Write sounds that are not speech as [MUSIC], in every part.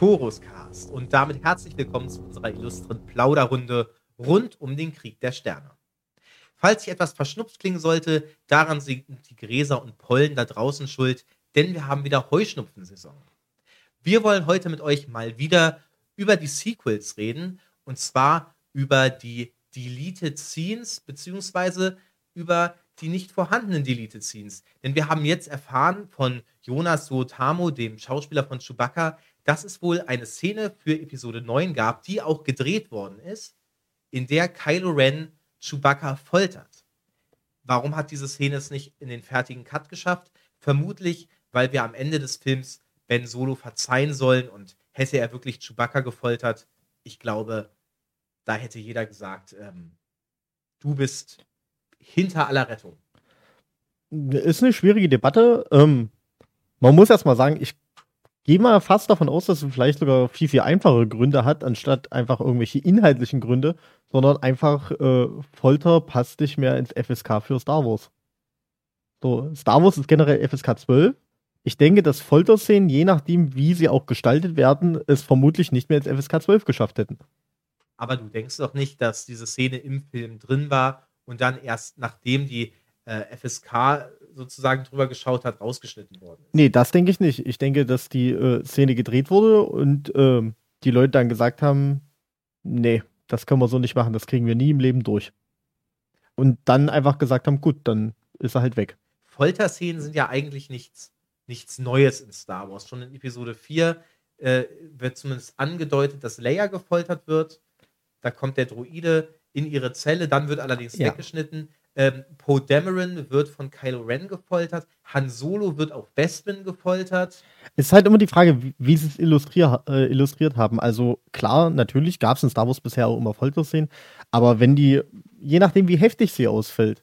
Choruscast und damit herzlich willkommen zu unserer illustren Plauderrunde rund um den Krieg der Sterne. Falls ich etwas verschnupft klingen sollte, daran sind die Gräser und Pollen da draußen schuld, denn wir haben wieder Heuschnupfensaison. Wir wollen heute mit euch mal wieder über die Sequels reden und zwar über die Deleted Scenes beziehungsweise über die nicht vorhandenen Deleted Scenes. Denn wir haben jetzt erfahren von Jonas Suotamo, dem Schauspieler von Chewbacca, dass es wohl eine Szene für Episode 9 gab, die auch gedreht worden ist, in der Kylo Ren Chewbacca foltert. Warum hat diese Szene es nicht in den fertigen Cut geschafft? Vermutlich, weil wir am Ende des Films Ben Solo verzeihen sollen und hätte er wirklich Chewbacca gefoltert, ich glaube, da hätte jeder gesagt, ähm, du bist hinter aller Rettung. Ist eine schwierige Debatte. Ähm, man muss erst mal sagen, ich gehe mal fast davon aus, dass es vielleicht sogar viel, viel einfachere Gründe hat, anstatt einfach irgendwelche inhaltlichen Gründe, sondern einfach äh, Folter passt nicht mehr ins FSK für Star Wars. So, Star Wars ist generell FSK 12. Ich denke, dass Folterszenen, je nachdem, wie sie auch gestaltet werden, es vermutlich nicht mehr ins FSK 12 geschafft hätten. Aber du denkst doch nicht, dass diese Szene im Film drin war und dann erst nachdem die äh, FSK sozusagen drüber geschaut hat, rausgeschnitten worden ist. Nee, das denke ich nicht. Ich denke, dass die äh, Szene gedreht wurde und äh, die Leute dann gesagt haben, nee, das können wir so nicht machen, das kriegen wir nie im Leben durch. Und dann einfach gesagt haben, gut, dann ist er halt weg. Folterszenen sind ja eigentlich nichts, nichts Neues in Star Wars. Schon in Episode 4 äh, wird zumindest angedeutet, dass Leia gefoltert wird. Da kommt der Droide in ihre Zelle, dann wird allerdings ja. weggeschnitten. Ähm, Poe Dameron wird von Kylo Ren gefoltert. Han Solo wird auf Bespin gefoltert. Es ist halt immer die Frage, wie, wie sie es illustrier, äh, illustriert haben. Also klar, natürlich gab es in Star Wars bisher auch immer Folterszenen, aber wenn die, je nachdem wie heftig sie ausfällt,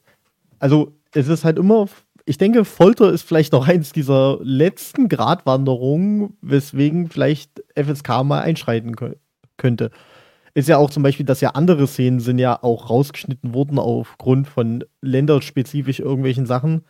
also es ist halt immer, ich denke, Folter ist vielleicht noch [LAUGHS] eins dieser letzten Gratwanderungen, weswegen vielleicht FSK mal einschreiten könnte ist ja auch zum Beispiel, dass ja andere Szenen sind ja auch rausgeschnitten worden aufgrund von länderspezifisch irgendwelchen Sachen.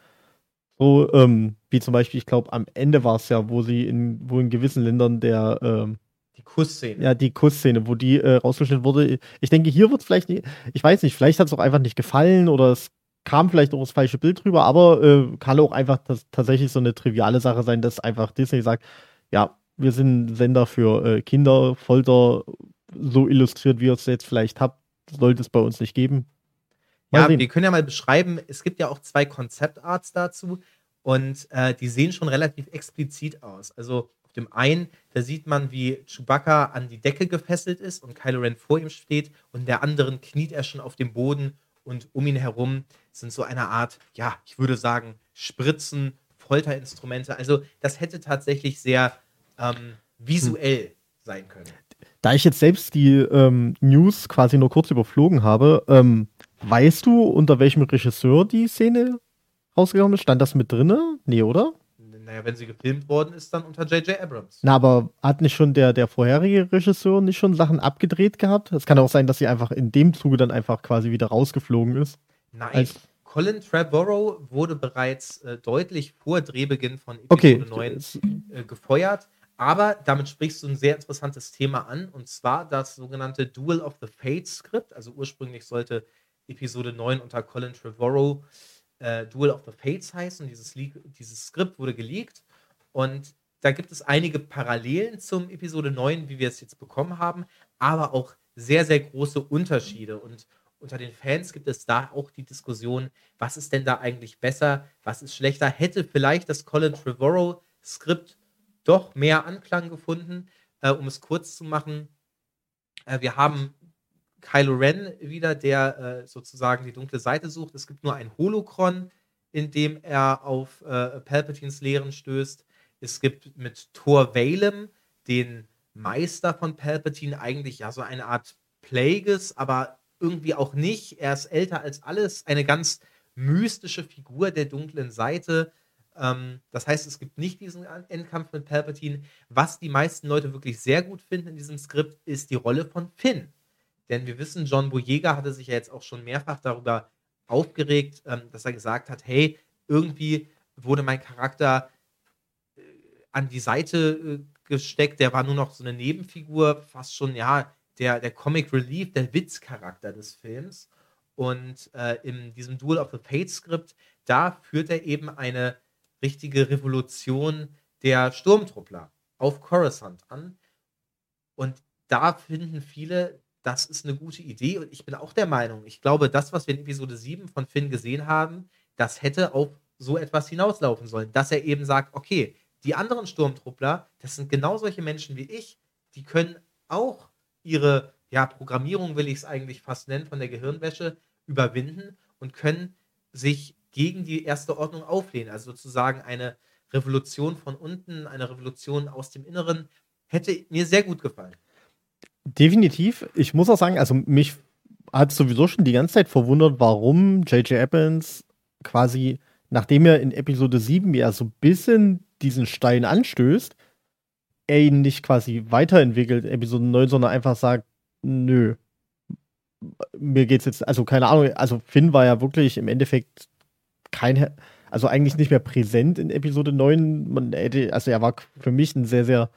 So, ähm, wie zum Beispiel, ich glaube, am Ende war es ja, wo sie in, wo in gewissen Ländern der, ähm, die Kussszene. Ja, die Kussszene, wo die äh, rausgeschnitten wurde. Ich denke, hier wird es vielleicht nicht, ich weiß nicht, vielleicht hat es auch einfach nicht gefallen oder es kam vielleicht auch das falsche Bild drüber, aber äh, kann auch einfach tatsächlich so eine triviale Sache sein, dass einfach Disney sagt, ja, wir sind Sender für äh, Kinder, Folter, so illustriert, wie ihr es jetzt vielleicht habt, sollte es bei uns nicht geben. Mal ja, sehen. wir können ja mal beschreiben, es gibt ja auch zwei Konzeptarts dazu und äh, die sehen schon relativ explizit aus. Also auf dem einen, da sieht man, wie Chewbacca an die Decke gefesselt ist und Kylo Ren vor ihm steht und der anderen kniet er schon auf dem Boden und um ihn herum sind so eine Art, ja, ich würde sagen, Spritzen, Folterinstrumente. Also das hätte tatsächlich sehr ähm, visuell hm. sein können. Da ich jetzt selbst die ähm, News quasi nur kurz überflogen habe, ähm, weißt du, unter welchem Regisseur die Szene rausgekommen ist? Stand das mit drinne? Nee, oder? Naja, wenn sie gefilmt worden ist, dann unter J.J. Abrams. Na, aber hat nicht schon der, der vorherige Regisseur nicht schon Sachen abgedreht gehabt? Es kann auch sein, dass sie einfach in dem Zuge dann einfach quasi wieder rausgeflogen ist. Nein. Colin Trevorrow wurde bereits äh, deutlich vor Drehbeginn von Episode okay. 9 äh, gefeuert. Aber damit sprichst du ein sehr interessantes Thema an, und zwar das sogenannte Duel of the Fates Skript. Also ursprünglich sollte Episode 9 unter Colin Trevorrow äh, Duel of the Fates heißen. Dieses, dieses Skript wurde geleakt und da gibt es einige Parallelen zum Episode 9, wie wir es jetzt bekommen haben, aber auch sehr, sehr große Unterschiede. Und unter den Fans gibt es da auch die Diskussion, was ist denn da eigentlich besser, was ist schlechter? Hätte vielleicht das Colin Trevorrow Skript doch mehr Anklang gefunden. Äh, um es kurz zu machen, äh, wir haben Kylo Ren wieder, der äh, sozusagen die dunkle Seite sucht. Es gibt nur ein Holocron, in dem er auf äh, Palpatines Lehren stößt. Es gibt mit Thor Valem, den Meister von Palpatine, eigentlich ja so eine Art Plagueis, aber irgendwie auch nicht. Er ist älter als alles, eine ganz mystische Figur der dunklen Seite, ähm, das heißt, es gibt nicht diesen Endkampf mit Palpatine. Was die meisten Leute wirklich sehr gut finden in diesem Skript, ist die Rolle von Finn. Denn wir wissen, John Boyega hatte sich ja jetzt auch schon mehrfach darüber aufgeregt, ähm, dass er gesagt hat, hey, irgendwie wurde mein Charakter äh, an die Seite äh, abgesteckt, der war nur noch so eine Nebenfigur, fast schon, ja, der, der Comic Relief, der Witzcharakter des Films. Und äh, in diesem Duel of the Fates Skript, da führt er eben eine richtige Revolution der Sturmtruppler auf Coruscant an. Und da finden viele, das ist eine gute Idee. Und ich bin auch der Meinung, ich glaube, das, was wir in Episode 7 von Finn gesehen haben, das hätte auf so etwas hinauslaufen sollen. Dass er eben sagt, okay, die anderen Sturmtruppler, das sind genau solche Menschen wie ich, die können auch ihre ja, Programmierung, will ich es eigentlich fast nennen, von der Gehirnwäsche überwinden und können sich gegen die erste Ordnung auflehnen. Also sozusagen eine Revolution von unten, eine Revolution aus dem Inneren, hätte mir sehr gut gefallen. Definitiv. Ich muss auch sagen, also mich hat sowieso schon die ganze Zeit verwundert, warum J.J. Abrams quasi, nachdem er in Episode 7 ja so ein bisschen diesen Stein anstößt, er ihn nicht quasi weiterentwickelt, Episode 9, sondern einfach sagt, nö, mir geht's jetzt, also keine Ahnung, also Finn war ja wirklich im Endeffekt kein, also eigentlich nicht mehr präsent in Episode 9. Man hätte, also er war für mich ein sehr, sehr,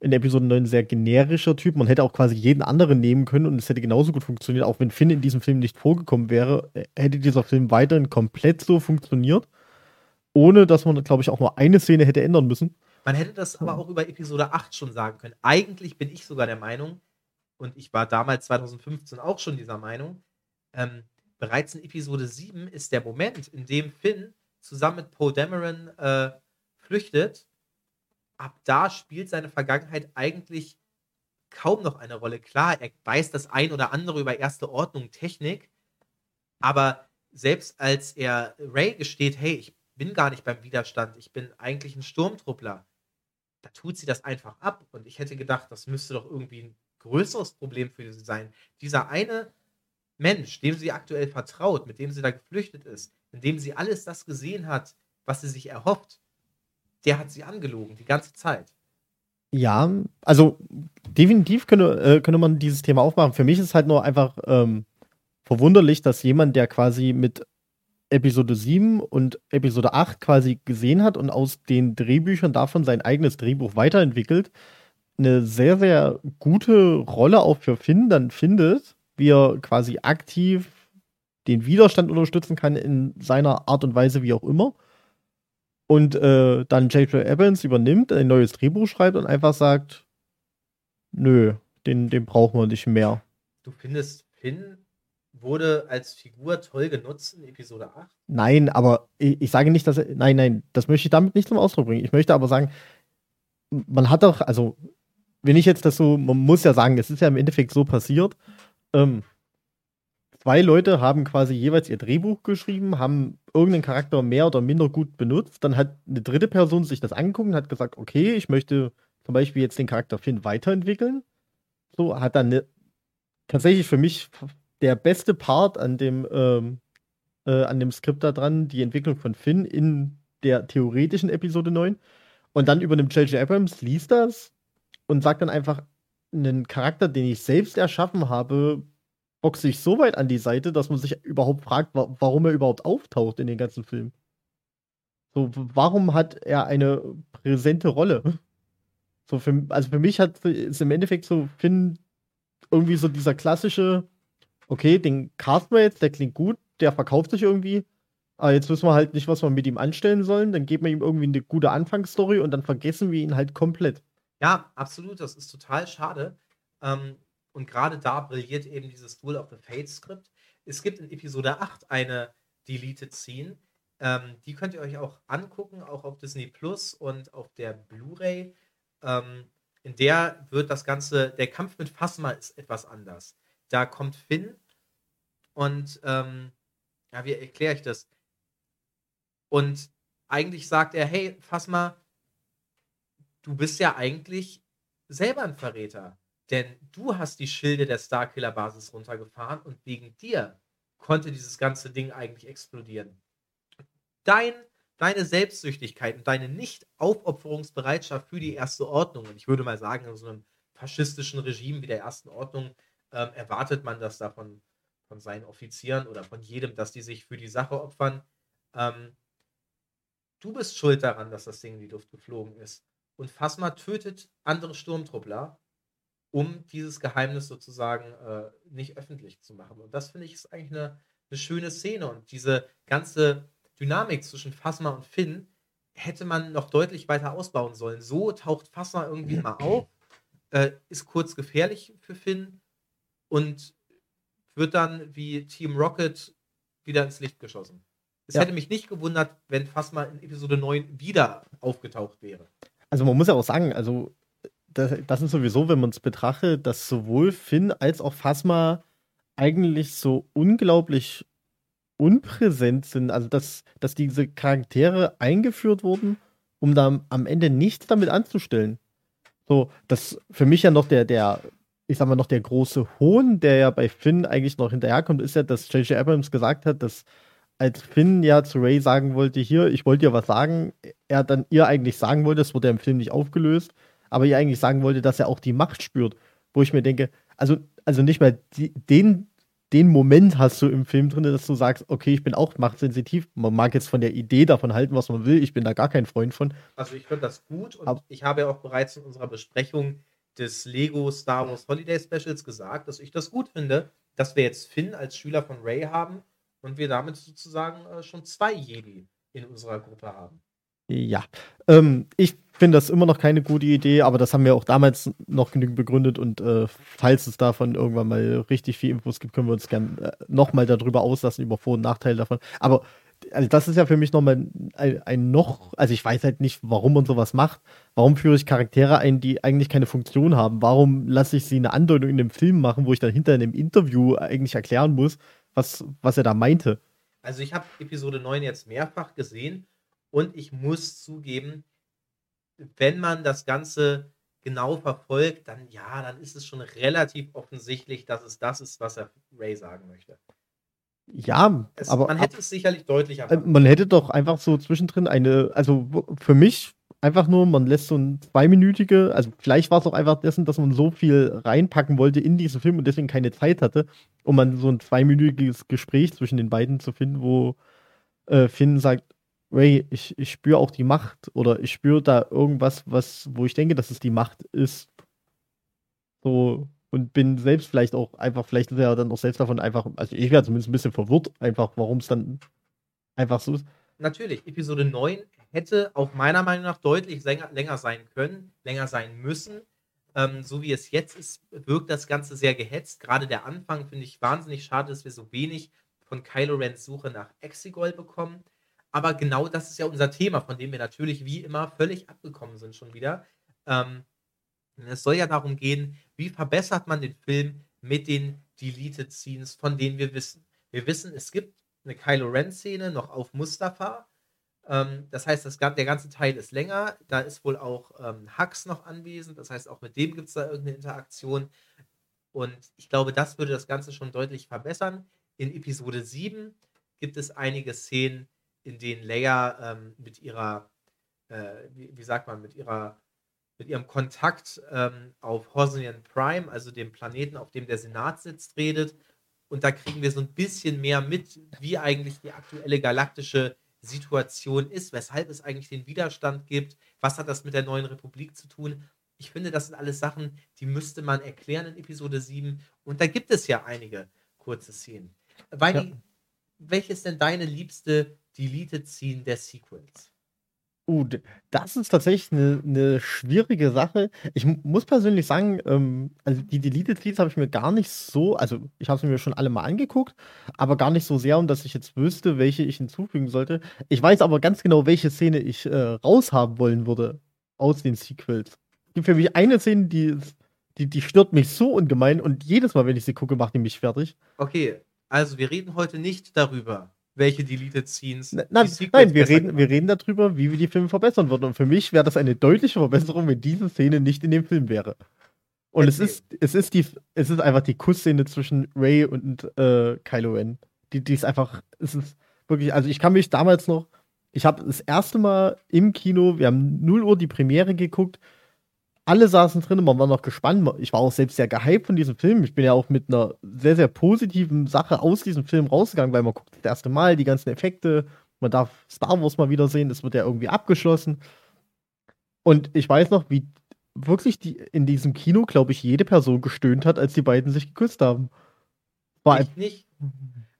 in Episode 9 sehr generischer Typ. Man hätte auch quasi jeden anderen nehmen können und es hätte genauso gut funktioniert. Auch wenn Finn in diesem Film nicht vorgekommen wäre, hätte dieser Film weiterhin komplett so funktioniert. Ohne dass man, glaube ich, auch nur eine Szene hätte ändern müssen. Man hätte das aber auch über Episode 8 schon sagen können. Eigentlich bin ich sogar der Meinung, und ich war damals 2015 auch schon dieser Meinung, ähm, bereits in Episode 7 ist der Moment, in dem Finn zusammen mit Poe Dameron äh, flüchtet, ab da spielt seine Vergangenheit eigentlich kaum noch eine Rolle. Klar, er weiß das ein oder andere über erste Ordnung, Technik, aber selbst als er Ray gesteht, hey, ich bin gar nicht beim Widerstand, ich bin eigentlich ein Sturmtruppler, da tut sie das einfach ab. Und ich hätte gedacht, das müsste doch irgendwie ein größeres Problem für sie sein. Dieser eine Mensch, dem sie aktuell vertraut, mit dem sie da geflüchtet ist, in dem sie alles das gesehen hat, was sie sich erhofft, der hat sie angelogen, die ganze Zeit. Ja, also definitiv könnte, äh, könnte man dieses Thema aufmachen. Für mich ist halt nur einfach ähm, verwunderlich, dass jemand, der quasi mit Episode 7 und Episode 8 quasi gesehen hat und aus den Drehbüchern davon sein eigenes Drehbuch weiterentwickelt, eine sehr, sehr gute Rolle auch für Finn dann findet, wie er quasi aktiv den Widerstand unterstützen kann in seiner Art und Weise, wie auch immer. Und äh, dann J.J. Evans übernimmt, ein neues Drehbuch schreibt und einfach sagt, nö, den, den brauchen wir nicht mehr. Du findest, Finn wurde als Figur toll genutzt in Episode 8? Nein, aber ich, ich sage nicht, dass er, nein, nein, das möchte ich damit nicht zum Ausdruck bringen. Ich möchte aber sagen, man hat doch, also, wenn ich jetzt das so, man muss ja sagen, es ist ja im Endeffekt so passiert, ähm, zwei Leute haben quasi jeweils ihr Drehbuch geschrieben, haben irgendeinen Charakter mehr oder minder gut benutzt. Dann hat eine dritte Person sich das angeguckt und hat gesagt, okay, ich möchte zum Beispiel jetzt den Charakter Finn weiterentwickeln. So hat dann eine, tatsächlich für mich der beste Part an dem, ähm, äh, an dem Skript da dran, die Entwicklung von Finn in der theoretischen Episode 9. Und dann übernimmt J.J. Abrams, liest das und sagt dann einfach, einen Charakter, den ich selbst erschaffen habe, boxt sich so weit an die Seite, dass man sich überhaupt fragt, wa warum er überhaupt auftaucht in den ganzen Film. So, warum hat er eine präsente Rolle? So für, also für mich hat ist im Endeffekt so Finn irgendwie so dieser klassische, okay, den casten wir jetzt, der klingt gut, der verkauft sich irgendwie, aber jetzt wissen wir halt nicht, was wir mit ihm anstellen sollen, dann geben wir ihm irgendwie eine gute Anfangsstory und dann vergessen wir ihn halt komplett. Ja, absolut, das ist total schade. Ähm, und gerade da brilliert eben dieses Duel of the Fates Skript. Es gibt in Episode 8 eine Deleted Scene. Ähm, die könnt ihr euch auch angucken, auch auf Disney Plus und auf der Blu-ray. Ähm, in der wird das Ganze, der Kampf mit Phasma ist etwas anders. Da kommt Finn und, ähm, ja, wie erkläre ich das? Und eigentlich sagt er, hey, Phasma, du bist ja eigentlich selber ein Verräter. Denn du hast die Schilde der Starkiller-Basis runtergefahren und wegen dir konnte dieses ganze Ding eigentlich explodieren. Dein, deine Selbstsüchtigkeit und deine Nicht-Aufopferungsbereitschaft für die erste Ordnung, und ich würde mal sagen, in so einem faschistischen Regime wie der ersten Ordnung ähm, erwartet man das davon von seinen Offizieren oder von jedem, dass die sich für die Sache opfern. Ähm, du bist schuld daran, dass das Ding in die Luft geflogen ist. Und Phasma tötet andere Sturmtruppler, um dieses Geheimnis sozusagen äh, nicht öffentlich zu machen. Und das finde ich ist eigentlich eine, eine schöne Szene und diese ganze Dynamik zwischen Phasma und Finn hätte man noch deutlich weiter ausbauen sollen. So taucht Phasma irgendwie mal [CLEARS THROAT] auf, äh, ist kurz gefährlich für Finn und wird dann wie Team Rocket wieder ins Licht geschossen. Es ja. hätte mich nicht gewundert, wenn Phasma in Episode 9 wieder aufgetaucht wäre. Also man muss ja auch sagen, also das, das ist sowieso, wenn man es betrachtet, dass sowohl Finn als auch Phasma eigentlich so unglaublich unpräsent sind. Also dass, dass diese Charaktere eingeführt wurden, um dann am Ende nichts damit anzustellen. So, das für mich ja noch der, der, ich sag mal, noch der große Hohn, der ja bei Finn eigentlich noch hinterherkommt, ist ja, dass J.J. Abrams gesagt hat, dass als Finn ja zu Ray sagen wollte, hier, ich wollte dir was sagen, er dann ihr eigentlich sagen wollte, das wurde ja im Film nicht aufgelöst, aber ihr eigentlich sagen wollte, dass er auch die Macht spürt. Wo ich mir denke, also, also nicht mal die, den, den Moment hast du im Film drin, dass du sagst, okay, ich bin auch machtsensitiv. Man mag jetzt von der Idee davon halten, was man will. Ich bin da gar kein Freund von. Also ich finde das gut und aber, ich habe ja auch bereits in unserer Besprechung des Lego Star Wars Holiday Specials gesagt, dass ich das gut finde, dass wir jetzt Finn als Schüler von Ray haben und wir damit sozusagen äh, schon zwei Jedi in unserer Gruppe haben. Ja, ähm, ich finde das immer noch keine gute Idee, aber das haben wir auch damals noch genügend begründet und äh, falls es davon irgendwann mal richtig viel Infos gibt, können wir uns gerne äh, nochmal darüber auslassen, über Vor- und Nachteile davon. Aber also das ist ja für mich nochmal ein, ein noch, also ich weiß halt nicht, warum man sowas macht. Warum führe ich Charaktere ein, die eigentlich keine Funktion haben? Warum lasse ich sie eine Andeutung in dem Film machen, wo ich dann hinter in dem Interview eigentlich erklären muss, was, was er da meinte. Also ich habe Episode 9 jetzt mehrfach gesehen und ich muss zugeben, wenn man das Ganze genau verfolgt, dann ja, dann ist es schon relativ offensichtlich, dass es das ist, was er Ray sagen möchte. Ja, es, aber man hätte es sicherlich deutlicher machen. Äh, man hätte doch einfach so zwischendrin eine, also für mich einfach nur, man lässt so ein zweiminütige, also vielleicht war es auch einfach dessen, dass man so viel reinpacken wollte in diesen Film und deswegen keine Zeit hatte, um man so ein zweiminütiges Gespräch zwischen den beiden zu finden, wo äh, Finn sagt, Ray, ich, ich spüre auch die Macht oder ich spüre da irgendwas, was, wo ich denke, dass es die Macht ist. So, und bin selbst vielleicht auch einfach, vielleicht ist er dann auch selbst davon einfach, also ich wäre zumindest ein bisschen verwirrt, einfach, warum es dann einfach so ist. Natürlich, Episode 9 hätte auch meiner Meinung nach deutlich länger, länger sein können, länger sein müssen. Ähm, so wie es jetzt ist, wirkt das Ganze sehr gehetzt. Gerade der Anfang finde ich wahnsinnig schade, dass wir so wenig von Kylo Rens Suche nach Exegol bekommen. Aber genau das ist ja unser Thema, von dem wir natürlich wie immer völlig abgekommen sind schon wieder. Ähm, es soll ja darum gehen, wie verbessert man den Film mit den Deleted Scenes, von denen wir wissen. Wir wissen, es gibt eine Kylo Ren-Szene noch auf Mustafa, ähm, das heißt, das, der ganze Teil ist länger. Da ist wohl auch ähm, Hux noch anwesend. Das heißt, auch mit dem gibt es da irgendeine Interaktion. Und ich glaube, das würde das Ganze schon deutlich verbessern. In Episode 7 gibt es einige Szenen, in denen Leia ähm, mit ihrer, äh, wie, wie, sagt man, mit ihrer, mit ihrem Kontakt ähm, auf Hosnian Prime, also dem Planeten, auf dem der Senat sitzt, redet. Und da kriegen wir so ein bisschen mehr mit, wie eigentlich die aktuelle galaktische Situation ist, weshalb es eigentlich den Widerstand gibt, was hat das mit der neuen Republik zu tun. Ich finde, das sind alles Sachen, die müsste man erklären in Episode 7. Und da gibt es ja einige kurze Szenen. Weini, ja. welches ist denn deine liebste Deleted Scene der Sequels? Uh, das ist tatsächlich eine, eine schwierige Sache. Ich muss persönlich sagen, ähm, also die Deleted Scenes habe ich mir gar nicht so, also ich habe sie mir schon alle mal angeguckt, aber gar nicht so sehr, um dass ich jetzt wüsste, welche ich hinzufügen sollte. Ich weiß aber ganz genau, welche Szene ich äh, raushaben wollen würde aus den Sequels. Es gibt für mich eine Szene, die, die, die stört mich so ungemein und jedes Mal, wenn ich sie gucke, macht die mich fertig. Okay, also wir reden heute nicht darüber, welche Deleted Scenes. Nein, nein wir, reden, wir reden darüber, wie wir die Filme verbessern würden. Und für mich wäre das eine deutliche Verbesserung, wenn diese Szene nicht in dem Film wäre. Und es ist, es ist die, es ist einfach die Kussszene zwischen Ray und äh, Kylo Ren. Die, die ist einfach, es ist wirklich, also ich kann mich damals noch, ich habe das erste Mal im Kino, wir haben 0 Uhr die Premiere geguckt, alle saßen drin, man war noch gespannt. Ich war auch selbst sehr gehypt von diesem Film. Ich bin ja auch mit einer sehr, sehr positiven Sache aus diesem Film rausgegangen, weil man guckt das erste Mal die ganzen Effekte. Man darf Star Wars mal wiedersehen. Das wird ja irgendwie abgeschlossen. Und ich weiß noch, wie wirklich die, in diesem Kino, glaube ich, jede Person gestöhnt hat, als die beiden sich geküsst haben. War ich nicht.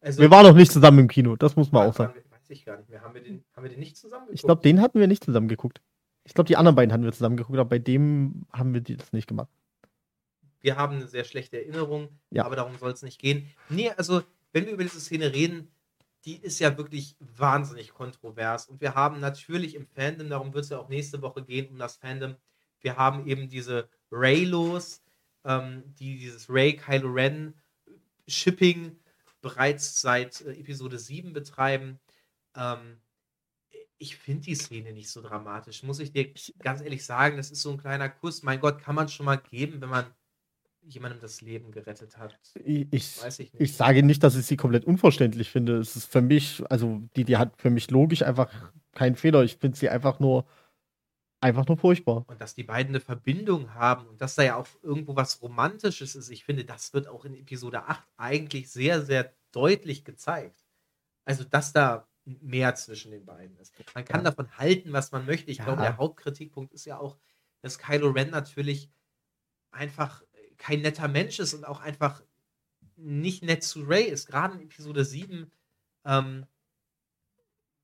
Also, wir waren noch nicht zusammen im Kino, das muss man auch sagen. weiß ich gar nicht mehr. Haben wir den, haben wir den nicht zusammen geguckt? Ich glaube, den hatten wir nicht zusammen geguckt. Ich glaube, die anderen beiden hatten wir zusammen geguckt, aber bei dem haben wir das nicht gemacht. Wir haben eine sehr schlechte Erinnerung, ja. aber darum soll es nicht gehen. Nee, also, wenn wir über diese Szene reden, die ist ja wirklich wahnsinnig kontrovers. Und wir haben natürlich im Fandom, darum wird es ja auch nächste Woche gehen, um das Fandom, wir haben eben diese Raylos, ähm, die dieses Ray Kylo Ren Shipping bereits seit äh, Episode 7 betreiben. Ähm, ich finde die Szene nicht so dramatisch, muss ich dir ganz ehrlich sagen. Das ist so ein kleiner Kuss. Mein Gott, kann man schon mal geben, wenn man jemandem das Leben gerettet hat. Ich, ich, ich, ich sage nicht, dass ich sie komplett unverständlich finde. Es ist für mich, also die, die hat für mich logisch einfach keinen Fehler. Ich finde sie einfach nur einfach nur furchtbar. Und dass die beiden eine Verbindung haben und dass da ja auch irgendwo was Romantisches ist, ich finde, das wird auch in Episode 8 eigentlich sehr, sehr deutlich gezeigt. Also, dass da mehr zwischen den beiden ist. Man kann ja. davon halten, was man möchte. Ich ja. glaube, der Hauptkritikpunkt ist ja auch, dass Kylo Ren natürlich einfach kein netter Mensch ist und auch einfach nicht nett zu Ray ist. Gerade in Episode 7 ähm,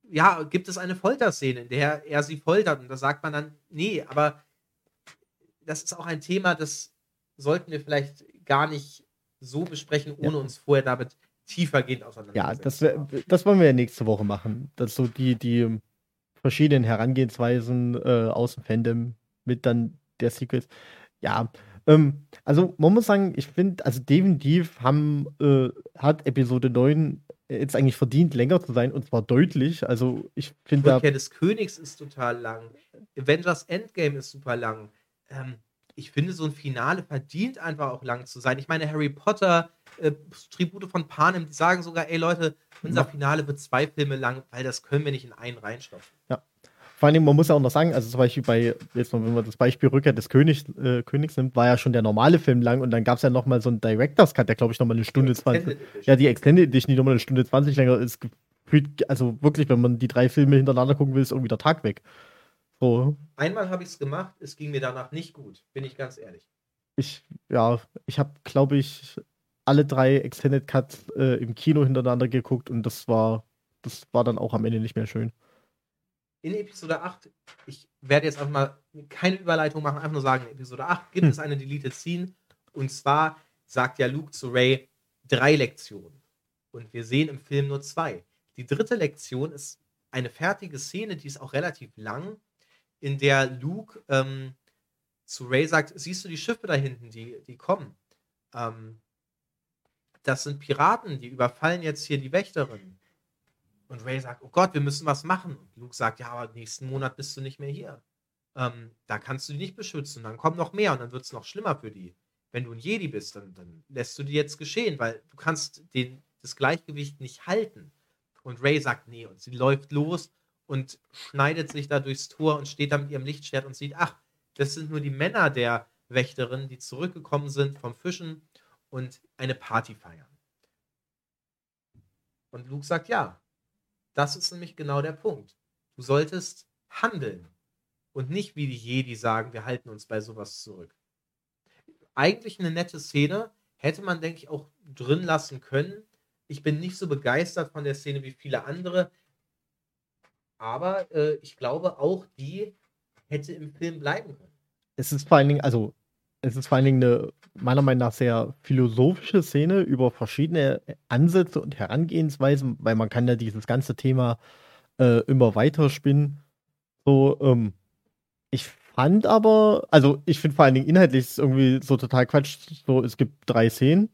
ja, gibt es eine Folterszene, in der er sie foltert. Und da sagt man dann, nee, aber das ist auch ein Thema, das sollten wir vielleicht gar nicht so besprechen, ohne ja. uns vorher damit tiefergehend auseinanderzusetzen. Ja, das, das wollen wir ja nächste Woche machen. Dass so die, die verschiedenen Herangehensweisen äh, aus dem Fandom mit dann der Sequels. Ja, ähm, also man muss sagen, ich finde, also definitiv haben, äh, hat Episode 9 jetzt eigentlich verdient, länger zu sein und zwar deutlich. Also ich finde. Rückkehr des Königs ist total lang. Avengers Endgame ist super lang. Ähm, ich finde, so ein Finale verdient einfach auch lang zu sein. Ich meine, Harry Potter, äh, Tribute von Panem, die sagen sogar, ey Leute, unser Finale wird zwei Filme lang, weil das können wir nicht in einen reinstopfen. Ja. Vor allem, man muss ja auch noch sagen, also zum Beispiel bei, jetzt mal, wenn man das Beispiel Rückkehr des König, äh, Königs nimmt, war ja schon der normale Film lang und dann gab es ja nochmal so einen Director's Cut, der glaube ich nochmal eine Stunde 20. Ja, die Extended Edition, die nochmal eine Stunde 20 länger ist, also wirklich, wenn man die drei Filme hintereinander gucken will, ist irgendwie der Tag weg. So. Einmal habe ich es gemacht, es ging mir danach nicht gut, bin ich ganz ehrlich. Ich, ja, ich habe, glaube ich, alle drei Extended Cuts äh, im Kino hintereinander geguckt und das war, das war dann auch am Ende nicht mehr schön in Episode 8, ich werde jetzt einfach mal keine Überleitung machen, einfach nur sagen, in Episode 8 gibt hm. es eine Deleted Scene. Und zwar sagt ja Luke zu Ray drei Lektionen. Und wir sehen im Film nur zwei. Die dritte Lektion ist eine fertige Szene, die ist auch relativ lang, in der Luke ähm, zu Ray sagt: Siehst du die Schiffe da hinten, die, die kommen? Ähm, das sind Piraten, die überfallen jetzt hier die Wächterin. Und Ray sagt, oh Gott, wir müssen was machen. Und Luke sagt, ja, aber nächsten Monat bist du nicht mehr hier. Ähm, da kannst du die nicht beschützen. Dann kommen noch mehr und dann wird es noch schlimmer für die. Wenn du ein Jedi bist, dann, dann lässt du die jetzt geschehen, weil du kannst den, das Gleichgewicht nicht halten. Und Ray sagt, nee, und sie läuft los und schneidet sich da durchs Tor und steht da mit ihrem Lichtschwert und sieht, ach, das sind nur die Männer der Wächterin, die zurückgekommen sind vom Fischen und eine Party feiern. Und Luke sagt, ja, das ist nämlich genau der Punkt. Du solltest handeln und nicht wie die Jedi sagen, wir halten uns bei sowas zurück. Eigentlich eine nette Szene, hätte man, denke ich, auch drin lassen können. Ich bin nicht so begeistert von der Szene wie viele andere, aber äh, ich glaube, auch die hätte im Film bleiben können. Es ist vor allen Dingen, also es ist vor allen Dingen eine meiner Meinung nach sehr philosophische Szene über verschiedene Ansätze und Herangehensweisen, weil man kann ja dieses ganze Thema äh, immer weiter spinnen. So, ähm, ich fand aber, also ich finde vor allen Dingen inhaltlich ist irgendwie so total Quatsch. So, es gibt drei Szenen,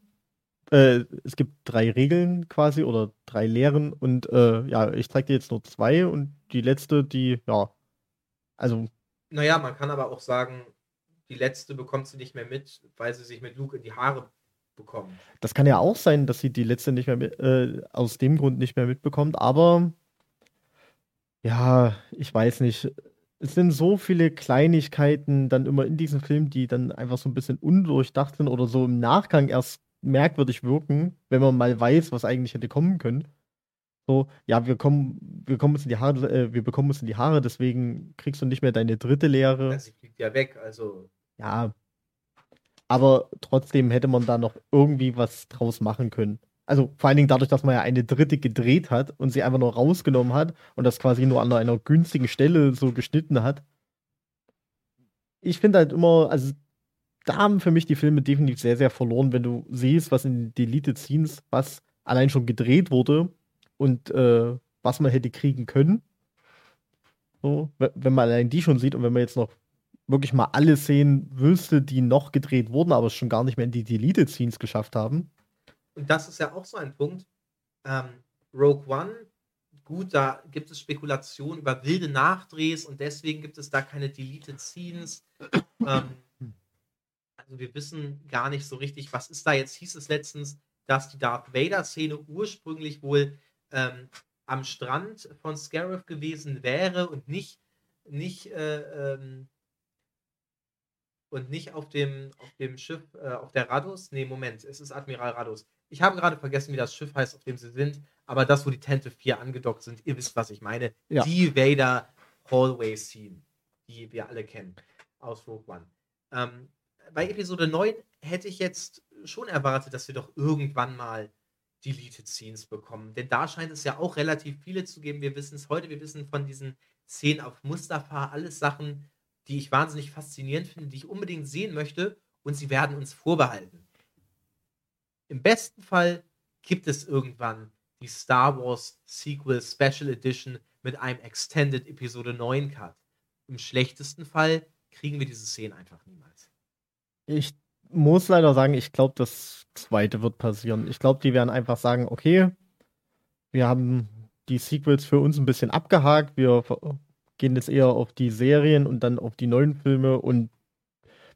äh, es gibt drei Regeln quasi oder drei Lehren und äh, ja, ich zeige dir jetzt nur zwei und die letzte, die, ja, also. Naja, man kann aber auch sagen, die letzte bekommt sie nicht mehr mit, weil sie sich mit Luke in die Haare bekommen. Das kann ja auch sein, dass sie die letzte nicht mehr mit, äh, aus dem Grund nicht mehr mitbekommt, aber ja, ich weiß nicht. Es sind so viele Kleinigkeiten dann immer in diesem Film, die dann einfach so ein bisschen undurchdacht sind oder so im Nachgang erst merkwürdig wirken, wenn man mal weiß, was eigentlich hätte kommen können. So, ja, wir kommen, wir kommen uns in die Haare, äh, wir bekommen uns in die Haare, deswegen kriegst du nicht mehr deine dritte Lehre. Ja, sie fliegt ja weg, also. Ja. Aber trotzdem hätte man da noch irgendwie was draus machen können. Also vor allen Dingen dadurch, dass man ja eine dritte gedreht hat und sie einfach nur rausgenommen hat und das quasi nur an einer günstigen Stelle so geschnitten hat. Ich finde halt immer, also da haben für mich die Filme definitiv sehr, sehr verloren, wenn du siehst, was in Deleted Scenes, was allein schon gedreht wurde und äh, was man hätte kriegen können. So, wenn man allein die schon sieht und wenn man jetzt noch wirklich mal alle sehen wüsste, die noch gedreht wurden, aber es schon gar nicht mehr in die Deleted Scenes geschafft haben. Und das ist ja auch so ein Punkt. Ähm, Rogue One, gut, da gibt es Spekulationen über wilde Nachdrehs und deswegen gibt es da keine Deleted Scenes. ähm, also wir wissen gar nicht so richtig, was ist da jetzt, hieß es letztens, dass die Darth Vader-Szene ursprünglich wohl ähm, am Strand von Scarif gewesen wäre und nicht, nicht, äh, ähm, und nicht auf dem, auf dem Schiff, äh, auf der Radus. Nee, Moment, es ist Admiral Radus. Ich habe gerade vergessen, wie das Schiff heißt, auf dem sie sind, aber das, wo die Tente 4 angedockt sind, ihr wisst, was ich meine. Ja. Die Vader Hallway Scene, die wir alle kennen aus Rogue One. Ähm, bei Episode 9 hätte ich jetzt schon erwartet, dass wir doch irgendwann mal Deleted Scenes bekommen. Denn da scheint es ja auch relativ viele zu geben. Wir wissen es heute, wir wissen von diesen Szenen auf Mustafa, alles Sachen, die ich wahnsinnig faszinierend finde, die ich unbedingt sehen möchte und sie werden uns vorbehalten. Im besten Fall gibt es irgendwann die Star Wars Sequel Special Edition mit einem Extended Episode 9 Cut. Im schlechtesten Fall kriegen wir diese Szenen einfach niemals. Ich muss leider sagen, ich glaube, das zweite wird passieren. Ich glaube, die werden einfach sagen, okay, wir haben die Sequels für uns ein bisschen abgehakt, wir gehen jetzt eher auf die Serien und dann auf die neuen Filme und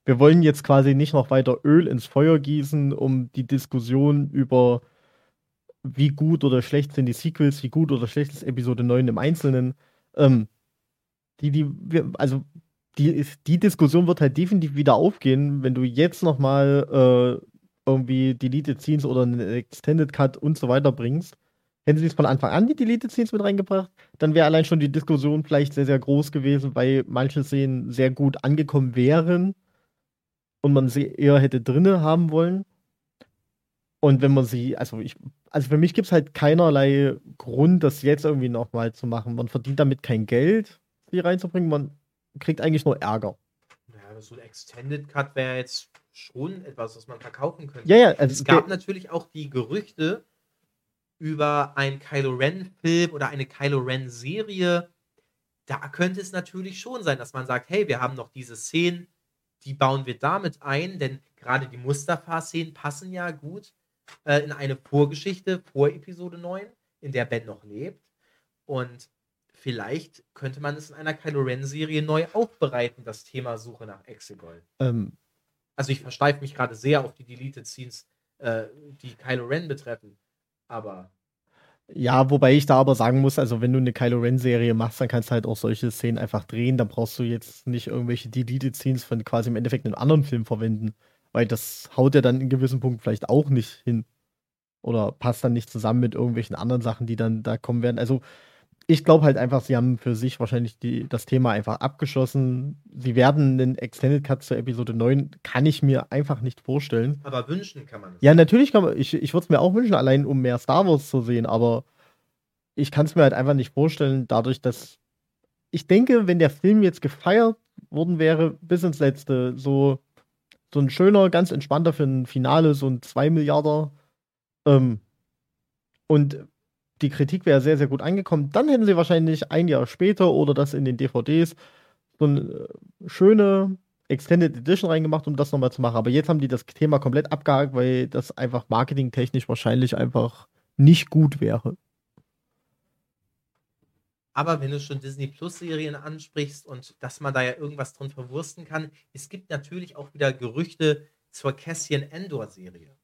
wir wollen jetzt quasi nicht noch weiter Öl ins Feuer gießen, um die Diskussion über wie gut oder schlecht sind die Sequels, wie gut oder schlecht ist Episode 9 im Einzelnen. Ähm, die, die, wir, also die, die Diskussion wird halt definitiv wieder aufgehen, wenn du jetzt nochmal äh, irgendwie Deleted Scenes oder einen Extended Cut und so weiter bringst. Hätten sie es von Anfang an die Deleted Scenes mit reingebracht, dann wäre allein schon die Diskussion vielleicht sehr, sehr groß gewesen, weil manche Szenen sehr gut angekommen wären und man sie eher hätte drinne haben wollen. Und wenn man sie, also ich, also für mich gibt es halt keinerlei Grund, das jetzt irgendwie nochmal zu machen. Man verdient damit kein Geld, sie reinzubringen. Man kriegt eigentlich nur Ärger. Ja, so ein Extended Cut wäre jetzt schon etwas, was man verkaufen könnte. Ja, ja. Also es gab natürlich auch die Gerüchte über einen Kylo Ren-Film oder eine Kylo Ren-Serie. Da könnte es natürlich schon sein, dass man sagt, hey, wir haben noch diese Szenen, die bauen wir damit ein, denn gerade die Mustafa-Szenen passen ja gut äh, in eine Vorgeschichte vor Episode 9, in der Ben noch lebt. Und vielleicht könnte man es in einer Kylo Ren-Serie neu aufbereiten, das Thema Suche nach Exegol. Ähm. Also ich versteife mich gerade sehr auf die Deleted Scenes, äh, die Kylo Ren betreffen. Aber. Ja, wobei ich da aber sagen muss, also wenn du eine Kylo Ren-Serie machst, dann kannst du halt auch solche Szenen einfach drehen. Dann brauchst du jetzt nicht irgendwelche Deleted Scenes von quasi im Endeffekt einem anderen Film verwenden. Weil das haut ja dann in gewissen Punkten vielleicht auch nicht hin. Oder passt dann nicht zusammen mit irgendwelchen anderen Sachen, die dann da kommen werden. Also ich glaube halt einfach, sie haben für sich wahrscheinlich die, das Thema einfach abgeschlossen. Sie werden einen Extended Cut zur Episode 9, kann ich mir einfach nicht vorstellen. Aber wünschen kann man es. Ja, natürlich kann man, ich, ich würde es mir auch wünschen, allein um mehr Star Wars zu sehen, aber ich kann es mir halt einfach nicht vorstellen, dadurch, dass ich denke, wenn der Film jetzt gefeiert worden wäre, bis ins Letzte, so, so ein schöner, ganz entspannter für ein Finale, so ein 2 Milliarder, ähm, und die Kritik wäre sehr, sehr gut angekommen. Dann hätten sie wahrscheinlich ein Jahr später oder das in den DVDs so eine äh, schöne Extended Edition reingemacht, um das nochmal zu machen. Aber jetzt haben die das Thema komplett abgehakt, weil das einfach marketingtechnisch wahrscheinlich einfach nicht gut wäre. Aber wenn du schon Disney Plus Serien ansprichst und dass man da ja irgendwas drin verwursten kann, es gibt natürlich auch wieder Gerüchte zur Cassian Endor Serie.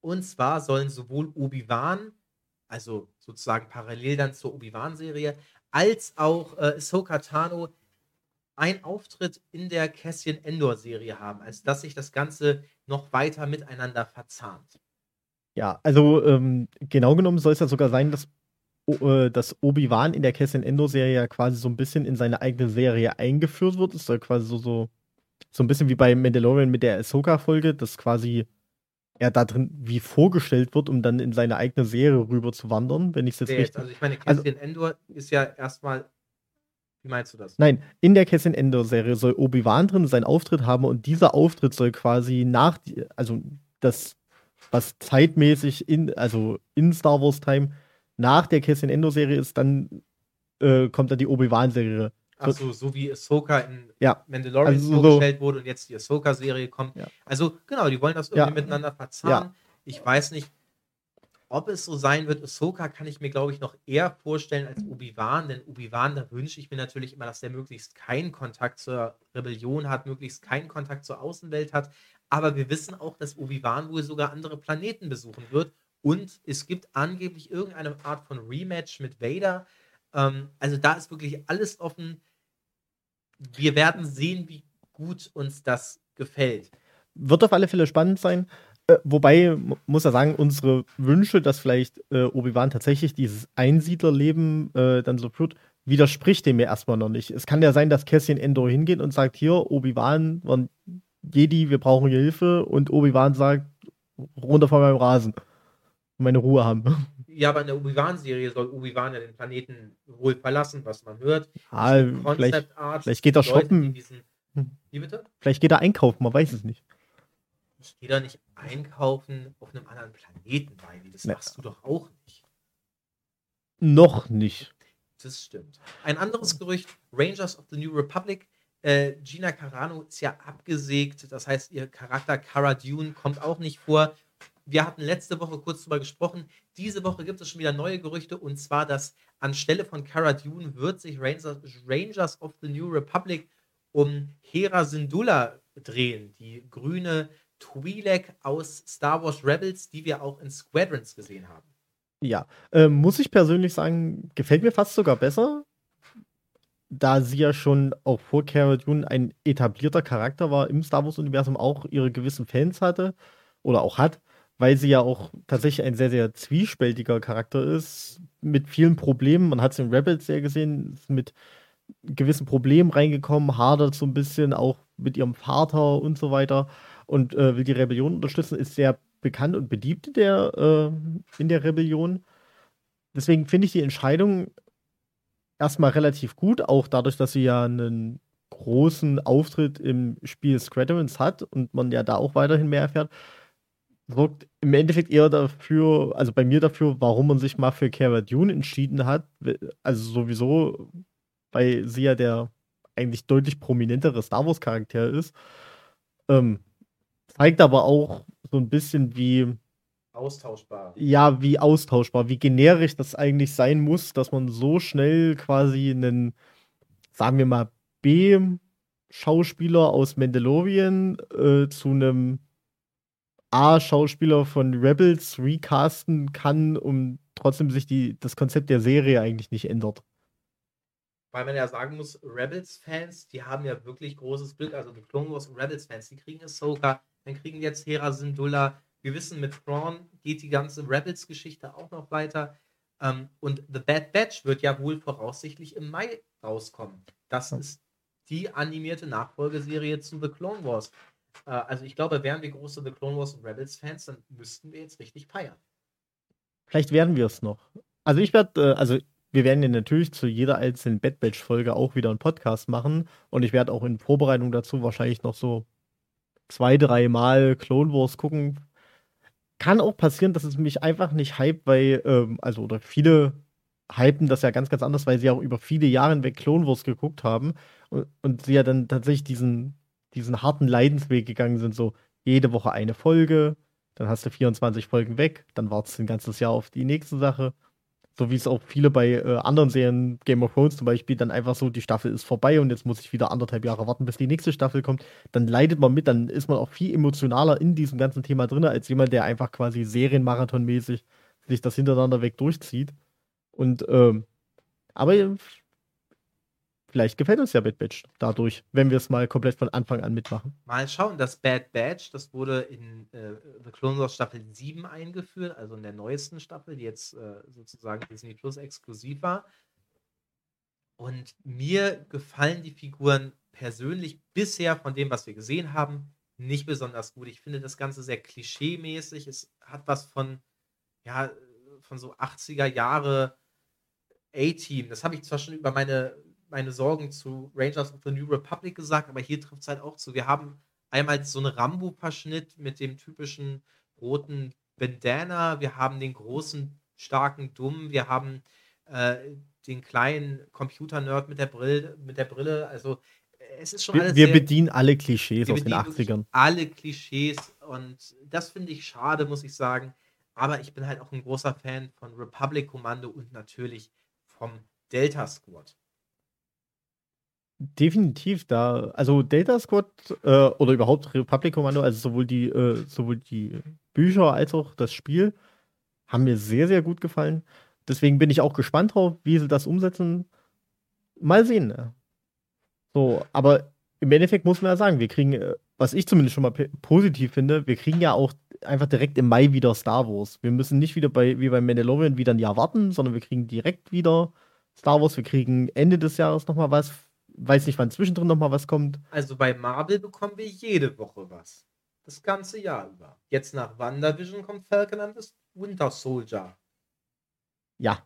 Und zwar sollen sowohl Obi-Wan also sozusagen parallel dann zur Obi-Wan-Serie, als auch äh, Ahsoka Tano einen Auftritt in der Cassian Endor-Serie haben, als dass sich das Ganze noch weiter miteinander verzahnt. Ja, also ähm, genau genommen soll es ja sogar sein, dass äh, dass Obi-Wan in der Cassian Endo-Serie ja quasi so ein bisschen in seine eigene Serie eingeführt wird. Es soll quasi so, so, so ein bisschen wie bei Mandalorian mit der Ahsoka-Folge, dass quasi er da drin wie vorgestellt wird, um dann in seine eigene Serie rüber zu wandern, wenn ich es jetzt richtig. Also ich meine, Cassian also, Endor ist ja erstmal. Wie meinst du das? Nein, in der Cassian Endor-Serie soll Obi-Wan drin seinen Auftritt haben und dieser Auftritt soll quasi nach, also das, was zeitmäßig in, also in Star Wars Time nach der Cassian Endo-Serie ist, dann äh, kommt dann die Obi-Wan-Serie. Achso, so wie Ahsoka in ja. Mandalorian also vorgestellt so wurde und jetzt die Ahsoka-Serie kommt. Ja. Also, genau, die wollen das irgendwie miteinander verzahnen. Ich weiß nicht, ob es so sein wird. Ahsoka kann ich mir, glaube ich, noch eher vorstellen als Obi-Wan, denn Obi-Wan, da wünsche ich mir natürlich immer, dass der möglichst keinen Kontakt zur Rebellion hat, möglichst keinen Kontakt zur Außenwelt hat. Aber wir wissen auch, dass Obi-Wan wohl sogar andere Planeten besuchen wird und es gibt angeblich irgendeine Art von Rematch mit Vader. Ähm, also da ist wirklich alles offen. Wir werden sehen, wie gut uns das gefällt. Wird auf alle Fälle spannend sein. Äh, wobei, muss er sagen, unsere Wünsche, dass vielleicht äh, Obi-Wan tatsächlich dieses Einsiedlerleben äh, dann so führt, widerspricht dem ja erstmal noch nicht. Es kann ja sein, dass Cassian Endor hingeht und sagt: Hier, Obi-Wan, Jedi, wir brauchen Hilfe. Und Obi-Wan sagt: runter von meinem Rasen meine Ruhe haben. [LAUGHS] Ja, aber in der Obi-Wan-Serie soll Obi-Wan ja den Planeten wohl verlassen, was man hört. Ah, vielleicht, vielleicht geht er shoppen. Diesen, hm. wie bitte? Vielleicht geht er einkaufen, man weiß es nicht. Ich gehe da nicht einkaufen auf einem anderen Planeten, weil das nee. machst du doch auch nicht. Noch nicht. Das stimmt. Ein anderes Gerücht: Rangers of the New Republic. Äh, Gina Carano ist ja abgesägt, das heißt, ihr Charakter Cara Dune kommt auch nicht vor wir hatten letzte Woche kurz darüber gesprochen. Diese Woche gibt es schon wieder neue Gerüchte und zwar, dass anstelle von Cara Dune wird sich Rangers, Rangers of the New Republic um Hera Syndulla drehen, die grüne Twi'lek aus Star Wars Rebels, die wir auch in Squadrons gesehen haben. Ja, äh, muss ich persönlich sagen, gefällt mir fast sogar besser, da sie ja schon auch vor Cara Dune ein etablierter Charakter war im Star Wars-Universum, auch ihre gewissen Fans hatte oder auch hat weil sie ja auch tatsächlich ein sehr, sehr zwiespältiger Charakter ist, mit vielen Problemen. Man hat es in Rebels sehr gesehen, ist mit gewissen Problemen reingekommen, hadert so ein bisschen auch mit ihrem Vater und so weiter und äh, will die Rebellion unterstützen, ist sehr bekannt und beliebt in der, äh, in der Rebellion. Deswegen finde ich die Entscheidung erstmal relativ gut, auch dadurch, dass sie ja einen großen Auftritt im Spiel Squadrons hat und man ja da auch weiterhin mehr erfährt sorgt im Endeffekt eher dafür, also bei mir dafür, warum man sich mal für Cara Dune entschieden hat. Also sowieso, weil sie ja der eigentlich deutlich prominentere Star Wars-Charakter ist. Ähm, zeigt aber auch so ein bisschen, wie. Austauschbar. Ja, wie austauschbar, wie generisch das eigentlich sein muss, dass man so schnell quasi einen, sagen wir mal, B-Schauspieler aus Mandalorian äh, zu einem A-Schauspieler von Rebels recasten kann, um trotzdem sich die, das Konzept der Serie eigentlich nicht ändert. Weil man ja sagen muss, Rebels-Fans, die haben ja wirklich großes Glück. Also die Clone Wars und Rebels-Fans, die kriegen Ahsoka, dann kriegen jetzt Hera Syndulla. Wir wissen, mit Thrawn geht die ganze Rebels-Geschichte auch noch weiter. Ähm, und The Bad Batch wird ja wohl voraussichtlich im Mai rauskommen. Das ist die animierte Nachfolgeserie zu The Clone Wars. Äh, also ich glaube, wären wir große The Clone Wars und Rebels-Fans, dann müssten wir jetzt richtig feiern. Vielleicht werden wir es noch. Also ich werde, äh, also wir werden ja natürlich zu jeder einzelnen Bad Batch-Folge auch wieder einen Podcast machen. Und ich werde auch in Vorbereitung dazu wahrscheinlich noch so zwei, drei Mal Clone Wars gucken. Kann auch passieren, dass es mich einfach nicht hype, weil, ähm, also, oder viele hypen das ja ganz, ganz anders, weil sie auch über viele Jahre hinweg Clone Wars geguckt haben und, und sie ja dann tatsächlich diesen diesen harten Leidensweg gegangen sind, so jede Woche eine Folge, dann hast du 24 Folgen weg, dann wartest du ein ganzes Jahr auf die nächste Sache. So wie es auch viele bei äh, anderen Serien, Game of Thrones zum Beispiel, dann einfach so, die Staffel ist vorbei und jetzt muss ich wieder anderthalb Jahre warten, bis die nächste Staffel kommt. Dann leidet man mit, dann ist man auch viel emotionaler in diesem ganzen Thema drin, als jemand, der einfach quasi Serienmarathonmäßig sich das hintereinander weg durchzieht. Und, ähm, aber vielleicht gefällt uns ja Bad Batch dadurch, wenn wir es mal komplett von Anfang an mitmachen. Mal schauen, das Bad Batch, das wurde in äh, The Clone Wars Staffel 7 eingeführt, also in der neuesten Staffel, die jetzt äh, sozusagen Disney Plus exklusiv war. Und mir gefallen die Figuren persönlich bisher von dem, was wir gesehen haben, nicht besonders gut. Ich finde das Ganze sehr klischee-mäßig. Es hat was von, ja, von so 80er Jahre A-Team. Das habe ich zwar schon über meine, meine Sorgen zu Rangers of the New Republic gesagt, aber hier trifft es halt auch zu. Wir haben einmal so einen Rambo-Verschnitt mit dem typischen roten Bandana. Wir haben den großen, starken Dummen. Wir haben äh, den kleinen Computer-Nerd mit der Brille, mit der Brille. Also es ist schon alles. Wir, wir bedienen alle Klischees aus den 80ern. Alle Klischees und das finde ich schade, muss ich sagen. Aber ich bin halt auch ein großer Fan von Republic Kommando und natürlich vom Delta Squad. Definitiv da, also Delta Squad äh, oder überhaupt Republic Kommando, also sowohl die, äh, sowohl die Bücher als auch das Spiel, haben mir sehr, sehr gut gefallen. Deswegen bin ich auch gespannt drauf, wie sie das umsetzen. Mal sehen. Ne? So, aber im Endeffekt muss man ja sagen, wir kriegen, äh, was ich zumindest schon mal positiv finde, wir kriegen ja auch einfach direkt im Mai wieder Star Wars. Wir müssen nicht wieder bei, wie beim Mandalorian wieder ein Jahr warten, sondern wir kriegen direkt wieder Star Wars. Wir kriegen Ende des Jahres nochmal was. Weiß nicht, wann zwischendrin nochmal was kommt. Also bei Marvel bekommen wir jede Woche was. Das ganze Jahr über. Jetzt nach WandaVision kommt Falcon and the Winter Soldier. Ja,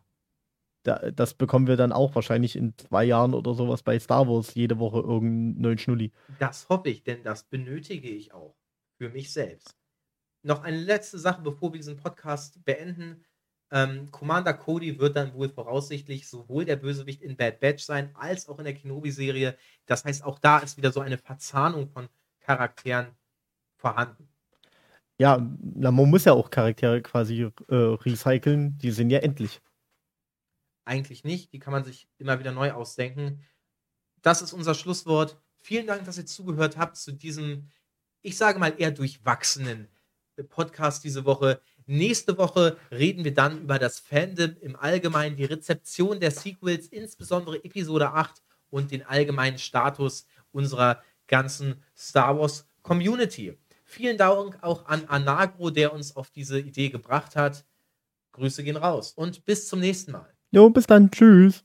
da, das bekommen wir dann auch wahrscheinlich in zwei Jahren oder sowas bei Star Wars jede Woche irgendeinen neuen Schnulli. Das hoffe ich, denn das benötige ich auch für mich selbst. Noch eine letzte Sache, bevor wir diesen Podcast beenden. Ähm, Commander Cody wird dann wohl voraussichtlich sowohl der Bösewicht in Bad Batch sein, als auch in der Kenobi-Serie. Das heißt, auch da ist wieder so eine Verzahnung von Charakteren vorhanden. Ja, na, man muss ja auch Charaktere quasi äh, recyceln, die sind ja endlich. Eigentlich nicht, die kann man sich immer wieder neu ausdenken. Das ist unser Schlusswort. Vielen Dank, dass ihr zugehört habt zu diesem, ich sage mal, eher durchwachsenen Podcast diese Woche. Nächste Woche reden wir dann über das Fandom im Allgemeinen, die Rezeption der Sequels, insbesondere Episode 8 und den allgemeinen Status unserer ganzen Star Wars Community. Vielen Dank auch an Anagro, der uns auf diese Idee gebracht hat. Grüße gehen raus und bis zum nächsten Mal. Jo, bis dann. Tschüss.